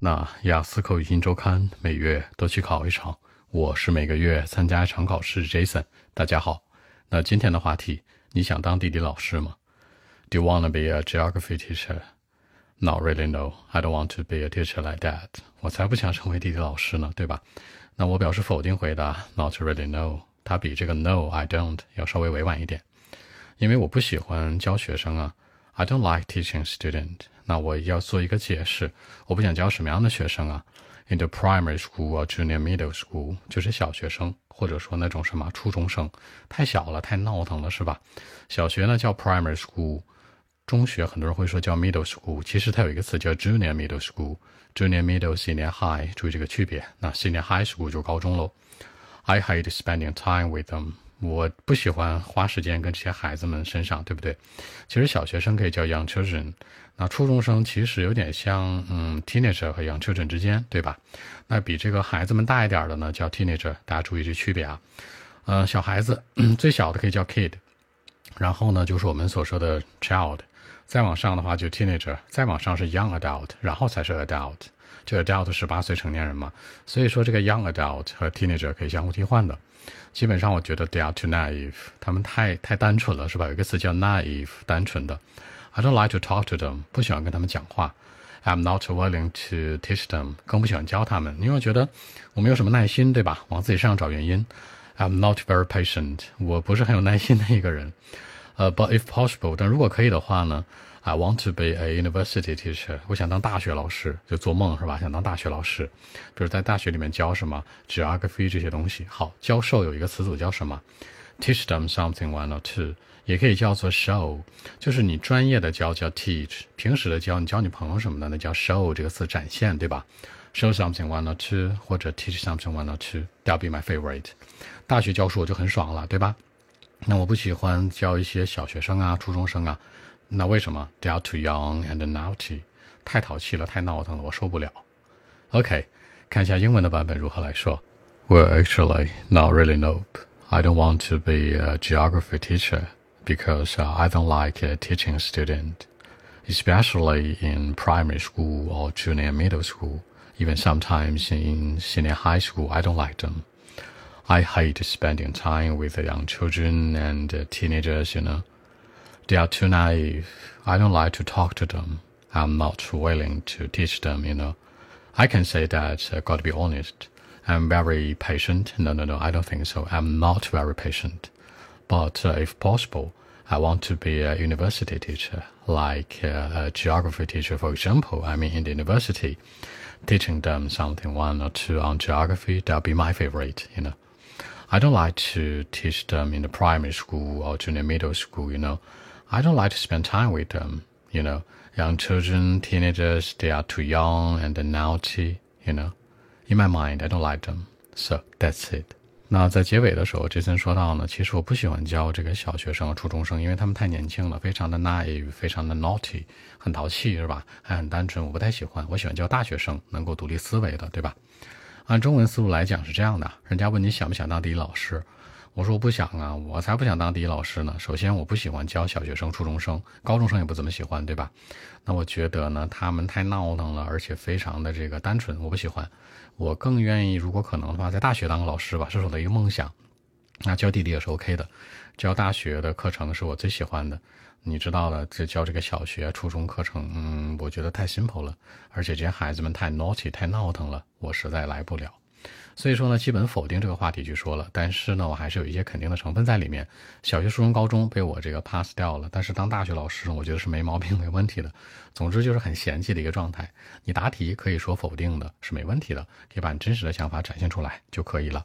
那雅思口语新周刊每月都去考一场，我是每个月参加一场考试。Jason，大家好。那今天的话题，你想当地理老师吗？Do you wanna be a geography teacher? Not really, no. I don't want to be a teacher like that. 我才不想成为地理老师呢，对吧？那我表示否定回答，Not really, no. 它比这个 No, I don't 要稍微委婉一点，因为我不喜欢教学生啊。I don't like teaching student。那我要做一个解释，我不想教什么样的学生啊？In the primary school or junior middle school，就是小学生，或者说那种什么初中生，太小了，太闹腾了，是吧？小学呢叫 primary school，中学很多人会说叫 middle school，其实它有一个词叫 junior middle school，junior middle senior high，注意这个区别。那 senior high school 就高中喽。I hate spending time with them。 我不喜欢花时间跟这些孩子们身上，对不对？其实小学生可以叫 young children，那初中生其实有点像嗯 teenager 和 young children 之间，对吧？那比这个孩子们大一点的呢叫 teenager，大家注意这区别啊。嗯，小孩子最小的可以叫 kid，然后呢就是我们所说的 child，再往上的话就 teenager，再往上是 young adult，然后才是 adult，就 adult 十八岁成年人嘛。所以说这个 young adult 和 teenager 可以相互替换的。基本上我觉得 they are too naive，他们太太单纯了，是吧？有一个词叫 naive，单纯的。I don't like to talk to them，不喜欢跟他们讲话。I'm not willing to teach them，更不喜欢教他们，因为我觉得我没有什么耐心，对吧？往自己身上找原因。I'm not very patient，我不是很有耐心的一个人。呃，but if possible，但如果可以的话呢？I want to be a university teacher。我想当大学老师，就做梦是吧？想当大学老师，比如在大学里面教什么 geography 这些东西。好，教授有一个词组叫什么？Teach them something one or two，也可以叫做 show，就是你专业的教叫 teach，平时的教你教你朋友什么的那叫 show 这个词展现，对吧？Show something one or two，或者 teach something one or two，that'll be my favorite。大学教书我就很爽了，对吧？那我不喜欢教一些小学生啊、初中生啊。那为什么 they are too young and naughty？太淘气了，太闹腾了，我受不了。OK，看一下英文的版本如何来说。Well, actually, not really. Nope. I don't want to be a geography teacher because uh, I don't like uh, teaching students, especially in primary school or junior middle school. Even sometimes in senior high school, I don't like them. I hate spending time with young children and teenagers, you know. They are too naive. I don't like to talk to them. I'm not willing to teach them, you know. I can say that, uh, got to be honest. I'm very patient. No, no, no, I don't think so. I'm not very patient. But uh, if possible, I want to be a university teacher, like uh, a geography teacher, for example. I mean, in the university, teaching them something one or two on geography, that'll be my favorite, you know. I don't like to teach them in the primary school or junior middle school, you know. I don't like to spend time with them. You know, young children, teenagers, they are too young and naughty. You know, in my mind, I don't like them. So that's it. 那在结尾的时候，之前说到呢，其实我不喜欢教这个小学生、初中生，因为他们太年轻了，非常的 naive，非常的 naughty，很淘气，是吧？还很单纯，我不太喜欢。我喜欢教大学生，能够独立思维的，对吧？ 按中文思路来讲是这样的：人家问你想不想当地理老师？我说我不想啊，我才不想当地理老师呢。首先，我不喜欢教小学生、初中生，高中生也不怎么喜欢，对吧？那我觉得呢，他们太闹腾了，而且非常的这个单纯，我不喜欢。我更愿意，如果可能的话，在大学当个老师吧，这是我的一个梦想。那教地理也是 OK 的，教大学的课程是我最喜欢的。你知道了，这教这个小学、初中课程，嗯，我觉得太 simple 了，而且这些孩子们太 naughty、太闹腾了，我实在来不了。所以说呢，基本否定这个话题就说了，但是呢，我还是有一些肯定的成分在里面。小学、初中、高中被我这个 pass 掉了，但是当大学老师，我觉得是没毛病、没问题的。总之就是很嫌弃的一个状态。你答题可以说否定的是没问题的，可以把你真实的想法展现出来就可以了。